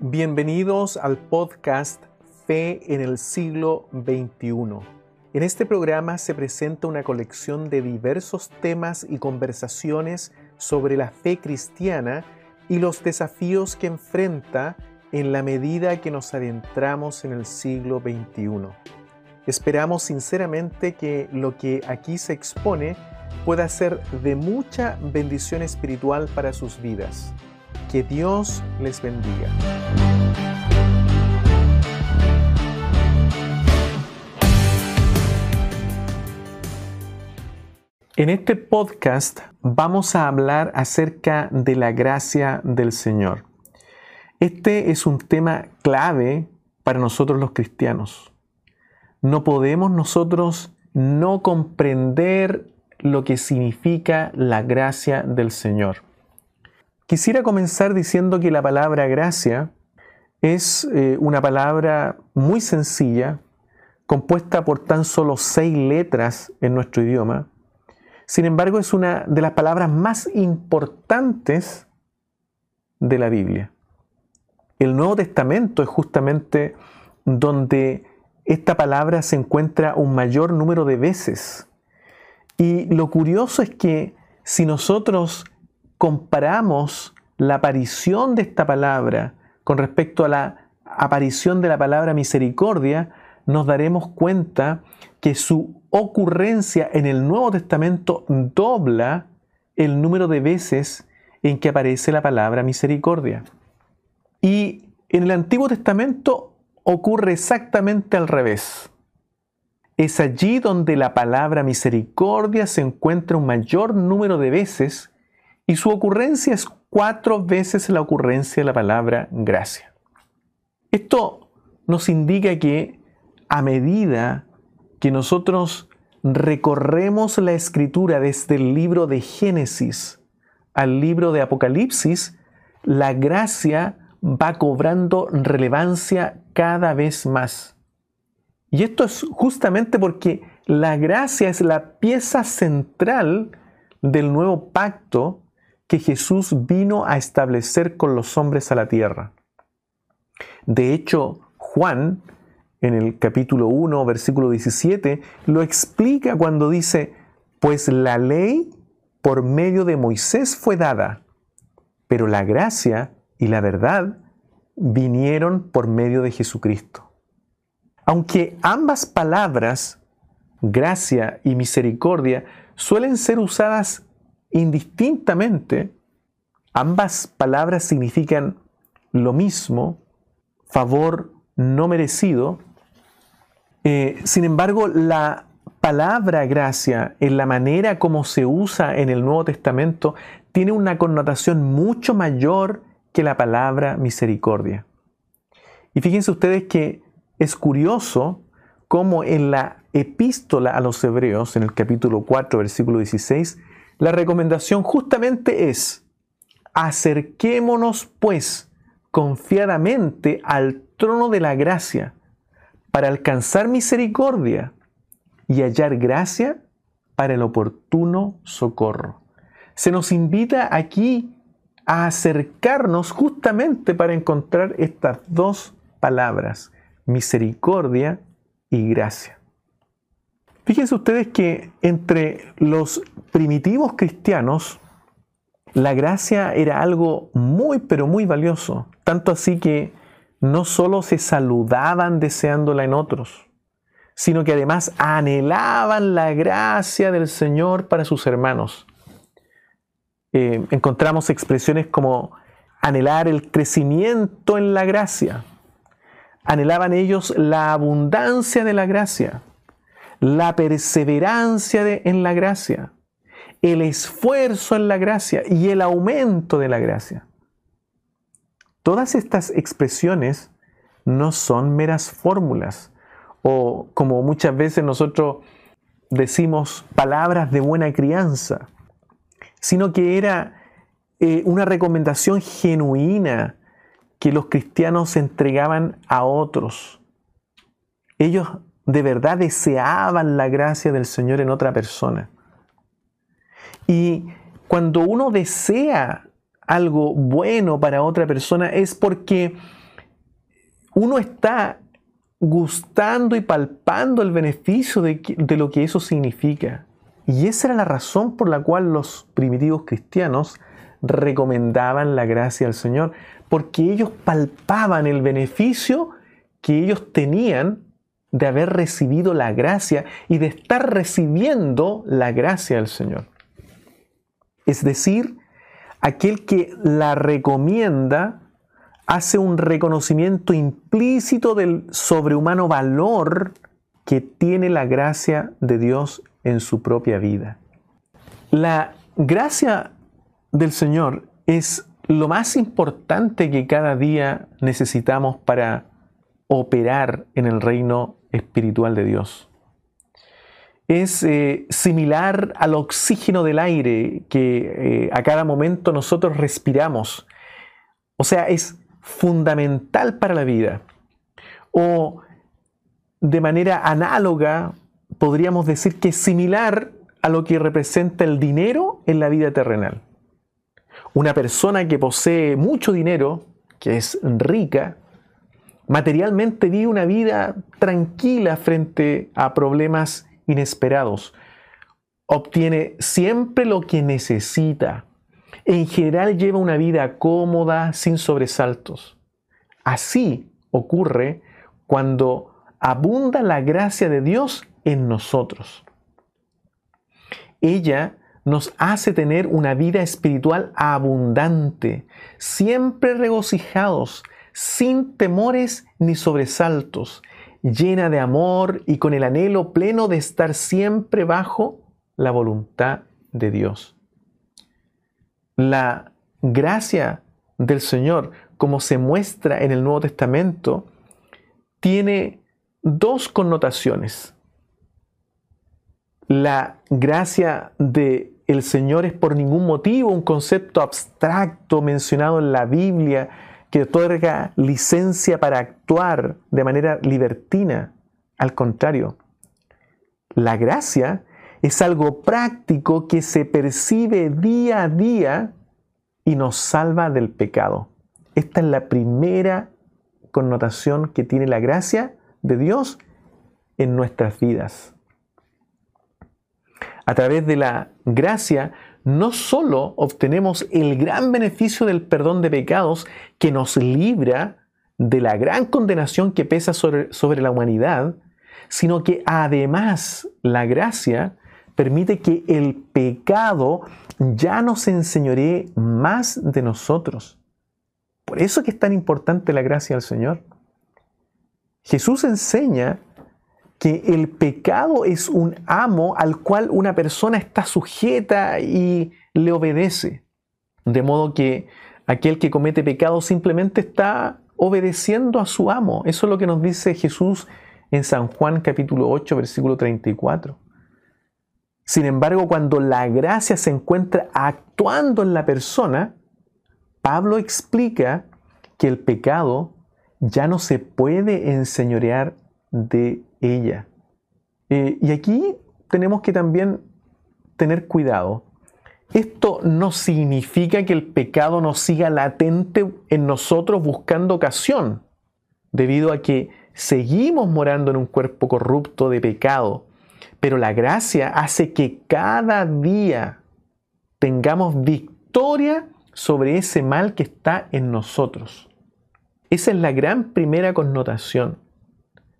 Bienvenidos al podcast Fe en el siglo XXI. En este programa se presenta una colección de diversos temas y conversaciones sobre la fe cristiana y los desafíos que enfrenta en la medida que nos adentramos en el siglo XXI. Esperamos sinceramente que lo que aquí se expone pueda ser de mucha bendición espiritual para sus vidas. Que Dios les bendiga. En este podcast vamos a hablar acerca de la gracia del Señor. Este es un tema clave para nosotros los cristianos. No podemos nosotros no comprender lo que significa la gracia del Señor. Quisiera comenzar diciendo que la palabra gracia es eh, una palabra muy sencilla, compuesta por tan solo seis letras en nuestro idioma. Sin embargo, es una de las palabras más importantes de la Biblia. El Nuevo Testamento es justamente donde esta palabra se encuentra un mayor número de veces. Y lo curioso es que si nosotros comparamos la aparición de esta palabra con respecto a la aparición de la palabra misericordia, nos daremos cuenta que su ocurrencia en el Nuevo Testamento dobla el número de veces en que aparece la palabra misericordia. Y en el Antiguo Testamento ocurre exactamente al revés. Es allí donde la palabra misericordia se encuentra un mayor número de veces y su ocurrencia es cuatro veces la ocurrencia de la palabra gracia. Esto nos indica que a medida que nosotros recorremos la escritura desde el libro de Génesis al libro de Apocalipsis, la gracia va cobrando relevancia cada vez más. Y esto es justamente porque la gracia es la pieza central del nuevo pacto que Jesús vino a establecer con los hombres a la tierra. De hecho, Juan, en el capítulo 1, versículo 17, lo explica cuando dice, pues la ley por medio de Moisés fue dada, pero la gracia y la verdad vinieron por medio de Jesucristo. Aunque ambas palabras, gracia y misericordia, suelen ser usadas indistintamente, ambas palabras significan lo mismo, favor no merecido. Eh, sin embargo, la palabra gracia, en la manera como se usa en el Nuevo Testamento, tiene una connotación mucho mayor que la palabra misericordia. Y fíjense ustedes que es curioso cómo en la epístola a los hebreos, en el capítulo 4, versículo 16, la recomendación justamente es, acerquémonos pues confiadamente al trono de la gracia para alcanzar misericordia y hallar gracia para el oportuno socorro. Se nos invita aquí a acercarnos justamente para encontrar estas dos palabras, misericordia y gracia. Fíjense ustedes que entre los primitivos cristianos, la gracia era algo muy, pero muy valioso. Tanto así que no solo se saludaban deseándola en otros, sino que además anhelaban la gracia del Señor para sus hermanos. Eh, encontramos expresiones como anhelar el crecimiento en la gracia. Anhelaban ellos la abundancia de la gracia la perseverancia en la gracia, el esfuerzo en la gracia y el aumento de la gracia. Todas estas expresiones no son meras fórmulas o como muchas veces nosotros decimos palabras de buena crianza, sino que era eh, una recomendación genuina que los cristianos entregaban a otros. Ellos de verdad deseaban la gracia del Señor en otra persona. Y cuando uno desea algo bueno para otra persona es porque uno está gustando y palpando el beneficio de, lo que eso significa. Y esa era la razón por la cual los primitivos cristianos recomendaban la gracia del Señor, porque ellos palpaban el beneficio que ellos tenían de haber recibido la gracia y de estar recibiendo la gracia del Señor. Es decir, aquel que la recomienda hace un reconocimiento implícito del sobrehumano valor que tiene la gracia de Dios en su propia vida. La gracia del Señor es lo más importante que cada día necesitamos para operar en el reino espiritual de Dios. Es eh, similar al oxígeno del aire que eh, a cada momento nosotros respiramos. O sea, es fundamental para la vida. O de manera análoga, podríamos decir que es similar a lo que representa el dinero en la vida terrenal. Una persona que posee mucho dinero, que es rica, materialmente vive una vida tranquila frente a problemas inesperados. Obtiene siempre lo que necesita. En general lleva una vida cómoda, sin sobresaltos. Así ocurre cuando abunda la gracia de Dios en nosotros. Ella nos hace tener una vida espiritual abundante, siempre regocijados, sin temores ni sobresaltos, llena de amor y con el anhelo pleno de estar siempre bajo la voluntad de Dios. La gracia del Señor, como se muestra en el Nuevo Testamento, tiene dos connotaciones. La gracia de el Señor es por ningún motivo un concepto abstracto mencionado en la Biblia que otorga licencia para actuar de manera libertina. Al contrario, la gracia es algo práctico que se percibe día a día y nos salva del pecado. Esta es la primera connotación que tiene la gracia de Dios en nuestras vidas. A través de la gracia no solo obtenemos el gran beneficio del perdón de pecados que nos libra de la gran condenación que pesa sobre, sobre, la humanidad, sino que además la gracia permite que el pecado ya no se enseñoree más de nosotros. Por eso que es tan importante la gracia del Señor. Jesús enseña que el pecado es un amo al cual una persona está sujeta y le obedece. De modo que aquel que comete pecado simplemente está obedeciendo a su amo. Eso es lo que nos dice Jesús en San Juan capítulo 8, versículo 34. Sin embargo, cuando la gracia se encuentra actuando en la persona, Pablo explica que el pecado ya no se puede enseñorear de ella. Eh, y aquí tenemos que también tener cuidado. Esto no significa que el pecado no siga latente en nosotros buscando ocasión, debido a que seguimos morando en un cuerpo corrupto de pecado. Pero la gracia hace que cada día tengamos victoria sobre ese mal que está en nosotros. Esa es la gran primera connotación.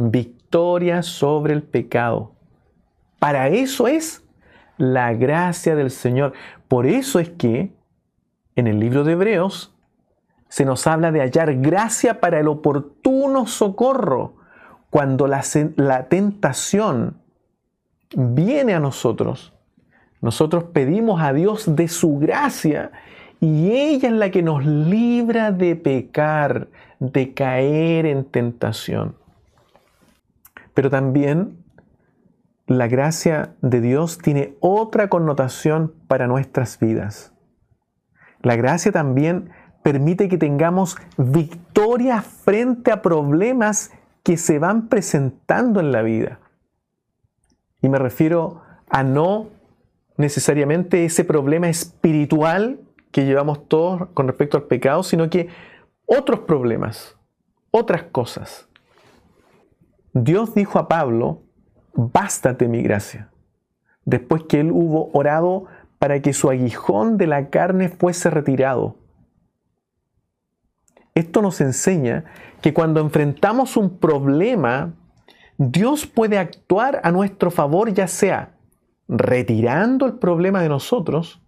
Victoria sobre el pecado. Para eso es la gracia del Señor. Por eso es que en el libro de Hebreos se nos habla de hallar gracia para el oportuno socorro cuando la, tentación viene a nosotros. Nosotros pedimos a Dios de su gracia y ella es la que nos libra de pecar, de caer en tentación. Pero también la gracia de Dios tiene otra connotación para nuestras vidas. La gracia también permite que tengamos victoria frente a problemas que se van presentando en la vida. Y me refiero a no necesariamente ese problema espiritual que llevamos todos con respecto al pecado, sino que otros problemas, otras cosas. Dios dijo a Pablo, bástate mi gracia, después que él hubo orado para que su aguijón de la carne fuese retirado. Esto nos enseña que cuando enfrentamos un problema, Dios puede actuar a nuestro favor, ya sea retirando el problema de nosotros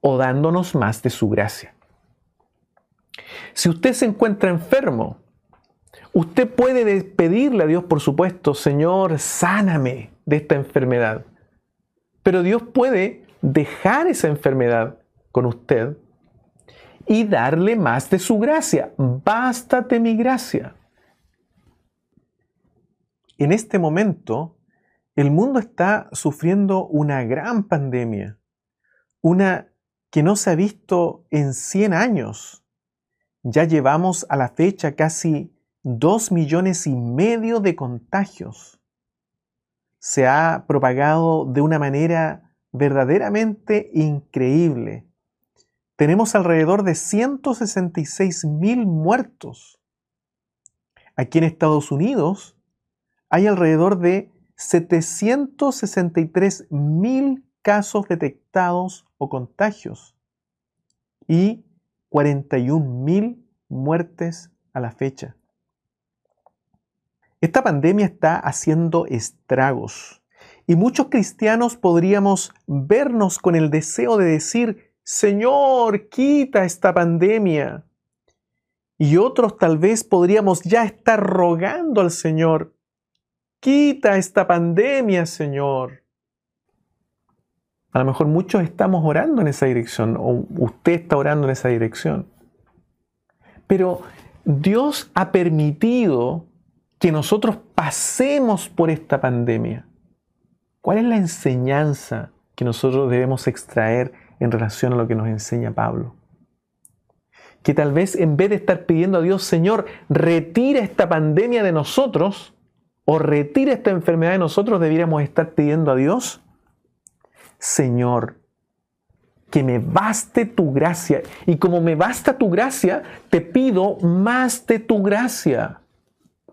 o dándonos más de su gracia. Si usted se encuentra enfermo, usted puede pedirle a Dios, por supuesto, Señor, sáname de esta enfermedad. Pero Dios puede dejar esa enfermedad con usted y darle más de su gracia. Bástate mi gracia. En este momento, el mundo está sufriendo una gran pandemia, una que no se ha visto en 100 años. Ya llevamos a la fecha casi 2 millones y medio de contagios. Se ha propagado de una manera verdaderamente increíble. Tenemos alrededor de 166 mil muertos. Aquí en Estados Unidos hay alrededor de 763 mil casos detectados o contagios y 41 mil muertes a la fecha. Esta pandemia está haciendo estragos y muchos cristianos podríamos vernos con el deseo de decir, Señor, quita esta pandemia. Y otros tal vez podríamos ya estar rogando al Señor, quita esta pandemia, Señor. A lo mejor muchos estamos orando en esa dirección, o usted está orando en esa dirección. Pero Dios ha permitido que nosotros pasemos por esta pandemia. ¿Cuál es la enseñanza que nosotros debemos extraer en relación a lo que nos enseña Pablo? Que tal vez en vez de estar pidiendo a Dios, Señor, retira esta pandemia de nosotros o retira esta enfermedad de nosotros, debiéramos estar pidiendo a Dios, Señor, que me baste tu gracia. Y como me basta tu gracia, te pido más de tu gracia.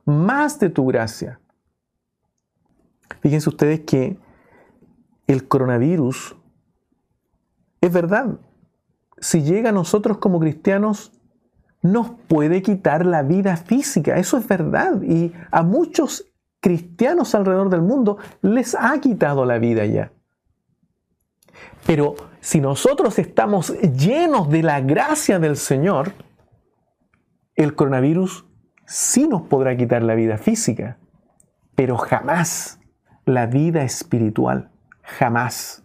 Más de tu gracia. Fíjense ustedes que el coronavirus es verdad. Si llega a nosotros como cristianos, nos puede quitar la vida física. Eso es verdad. Y a muchos cristianos alrededor del mundo les ha quitado la vida ya. Pero si nosotros estamos llenos de la gracia del Señor, el coronavirus sí nos podrá quitar la vida física, pero jamás la vida espiritual, jamás.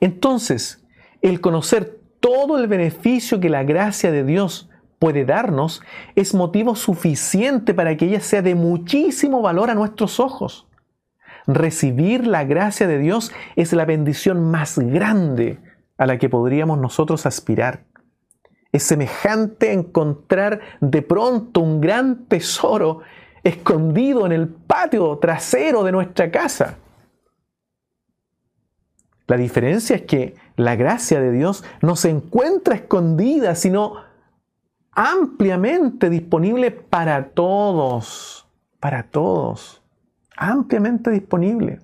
Entonces, el conocer todo el beneficio que la gracia de Dios puede darnos es motivo suficiente para que ella sea de muchísimo valor a nuestros ojos. Recibir la gracia de Dios es la bendición más grande a la que podríamos nosotros aspirar. Es semejante encontrar de pronto un gran tesoro escondido en el patio trasero de nuestra casa. La diferencia es que la gracia de Dios no se encuentra escondida, sino ampliamente disponible para todos, para todos, ampliamente disponible.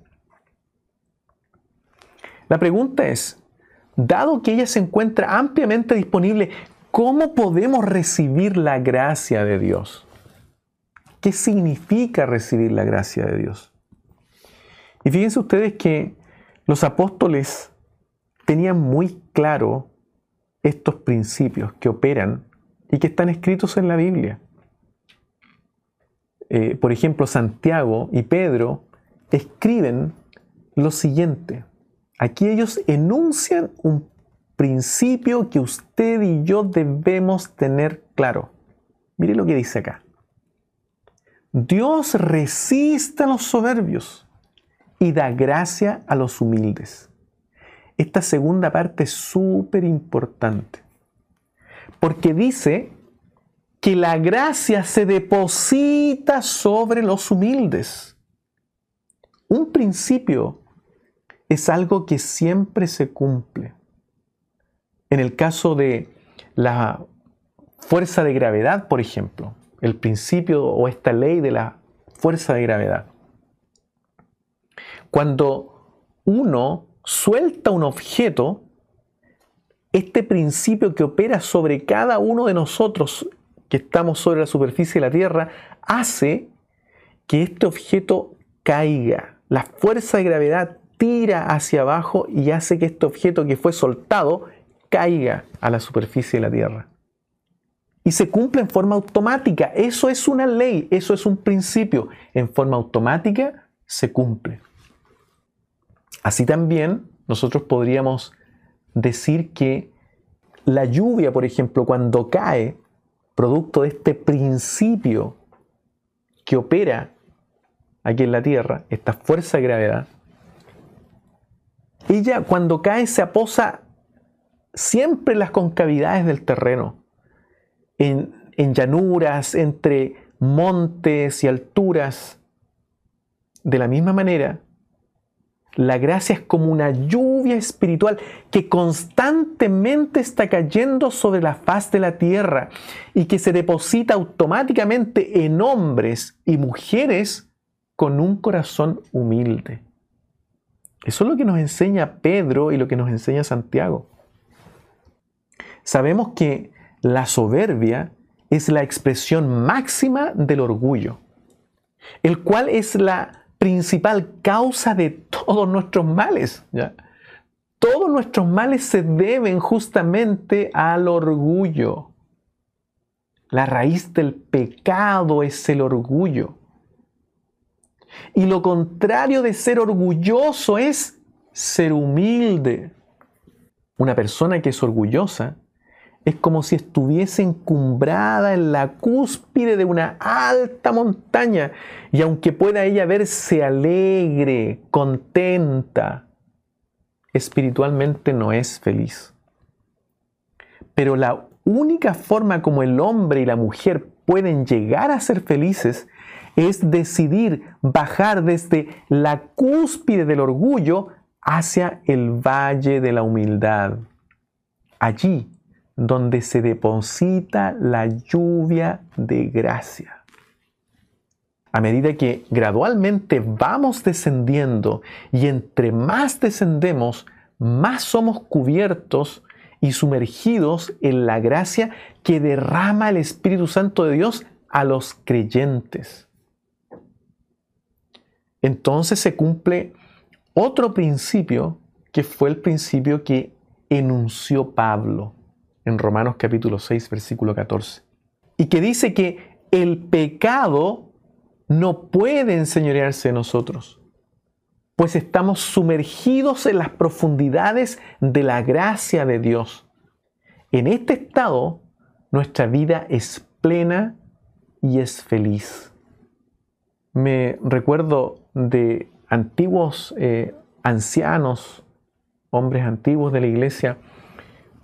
La pregunta es, dado que ella se encuentra ampliamente disponible, ¿cómo podemos recibir la gracia de Dios? ¿Qué significa recibir la gracia de Dios? Y fíjense ustedes que los apóstoles tenían muy claro estos principios que operan y que están escritos en la Biblia. Eh, por ejemplo, Santiago y Pedro escriben lo siguiente. Aquí ellos enuncian un principio que usted y yo debemos tener claro. Mire lo que dice acá. Dios resiste a los soberbios y da gracia a los humildes. Esta segunda parte es súper importante porque dice que la gracia se deposita sobre los humildes. Un principio es algo que siempre se cumple. En el caso de la fuerza de gravedad, por ejemplo, el principio o esta ley de la fuerza de gravedad. Cuando uno suelta un objeto, este principio que opera sobre cada uno de nosotros que estamos sobre la superficie de la Tierra hace que este objeto caiga. La fuerza de gravedad tira hacia abajo y hace que este objeto que fue soltado caiga a la superficie de la Tierra. Y se cumple en forma automática. Eso es una ley, eso es un principio. En forma automática se cumple. Así también nosotros podríamos decir que la lluvia, por ejemplo, cuando cae, producto de este principio que opera aquí en la Tierra, esta fuerza de gravedad, ella cuando cae se aposa siempre las concavidades del terreno, en, en llanuras, entre montes y alturas. De la misma manera, la gracia es como una lluvia espiritual que constantemente está cayendo sobre la faz de la tierra y que se deposita automáticamente en hombres y mujeres con un corazón humilde. Eso es lo que nos enseña Pedro y lo que nos enseña Santiago. Sabemos que la soberbia es la expresión máxima del orgullo, el cual es la principal causa de todos nuestros males. Todos nuestros males se deben justamente al orgullo. La raíz del pecado es el orgullo. Y lo contrario de ser orgulloso es ser humilde. Una persona que es orgullosa es como si estuviese encumbrada en la cúspide de una alta montaña y aunque pueda ella verse alegre, contenta, espiritualmente no es feliz. Pero la única forma como el hombre y la mujer pueden llegar a ser felices es decidir bajar desde la cúspide del orgullo hacia el valle de la humildad. Allí donde se deposita la lluvia de gracia. A medida que gradualmente vamos descendiendo y entre más descendemos, más somos cubiertos y sumergidos en la gracia que derrama el Espíritu Santo de Dios a los creyentes. Entonces se cumple otro principio que fue el principio que enunció Pablo en Romanos capítulo 6, versículo 14. Y que dice que el pecado no puede enseñorearse de nosotros, pues estamos sumergidos en las profundidades de la gracia de Dios. En este estado, nuestra vida es plena y es feliz. Me recuerdo de antiguos eh, ancianos, hombres antiguos de la iglesia,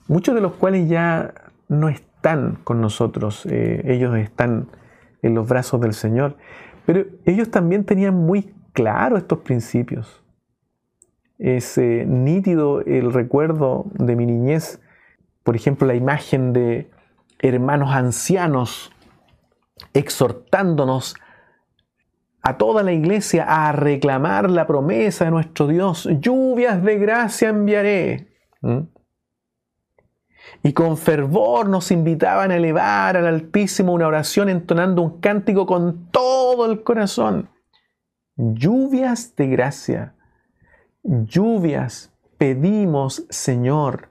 muchos de los cuales ya no están con nosotros, eh, ellos están en los brazos del Señor, pero ellos también tenían muy claro estos principios. Es eh, nítido el recuerdo de mi niñez, por ejemplo, la imagen de hermanos ancianos exhortándonos a toda la iglesia a reclamar la promesa de nuestro Dios. Lluvias de gracia enviaré. Y con fervor nos invitaban a elevar al Altísimo una oración entonando un cántico con todo el corazón. Lluvias de gracia, lluvias pedimos, Señor.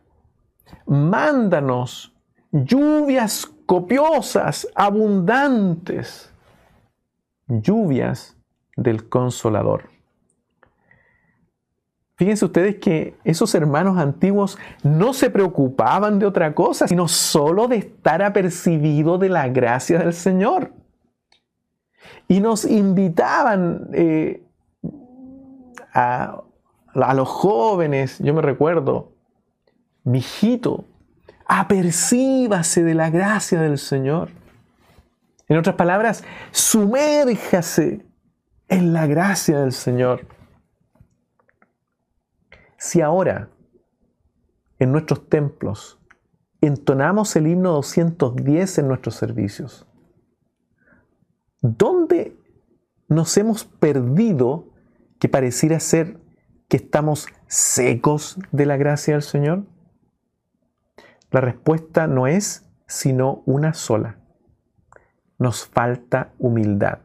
Mándanos lluvias copiosas, abundantes, lluvias del consolador. Fíjense ustedes que esos hermanos antiguos no se preocupaban de otra cosa, sino solo de estar apercibido de la gracia del Señor. Y nos invitaban eh, a, a los jóvenes, yo me recuerdo, mi hijito, apercíbase de la gracia del Señor. En otras palabras, sumérjase en la gracia del Señor. Si ahora en nuestros templos entonamos el himno 210 en nuestros servicios, ¿dónde nos hemos perdido que pareciera ser que estamos secos de la gracia del Señor? La respuesta no es sino una sola. Nos falta humildad.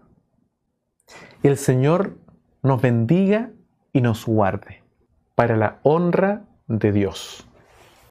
El Señor nos bendiga y nos guarde para la honra de Dios.